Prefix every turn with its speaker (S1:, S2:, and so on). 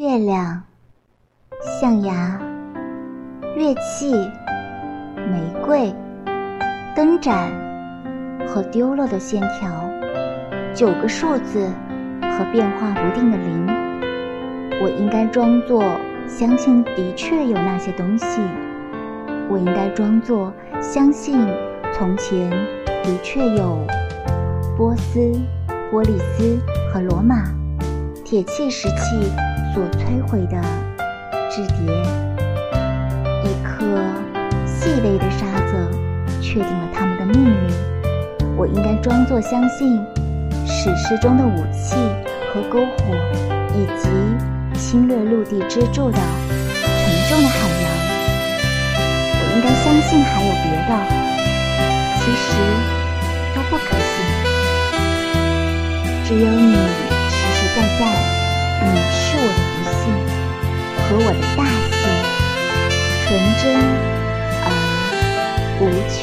S1: 月亮、象牙、乐器、玫瑰、灯盏和丢了的线条，九个数字和变化不定的零。我应该装作相信的确有那些东西。我应该装作相信从前的确有波斯、波利斯和罗马铁器时期所摧毁的纸碟。一颗细微的沙子确定了他们的命运。我应该装作相信史诗中的武器和篝火，以及侵略陆地支柱的沉重的海洋。我应该相信还有别的，其实都不可信。只有你在，你是我的不幸和我的大幸，纯真而无穷。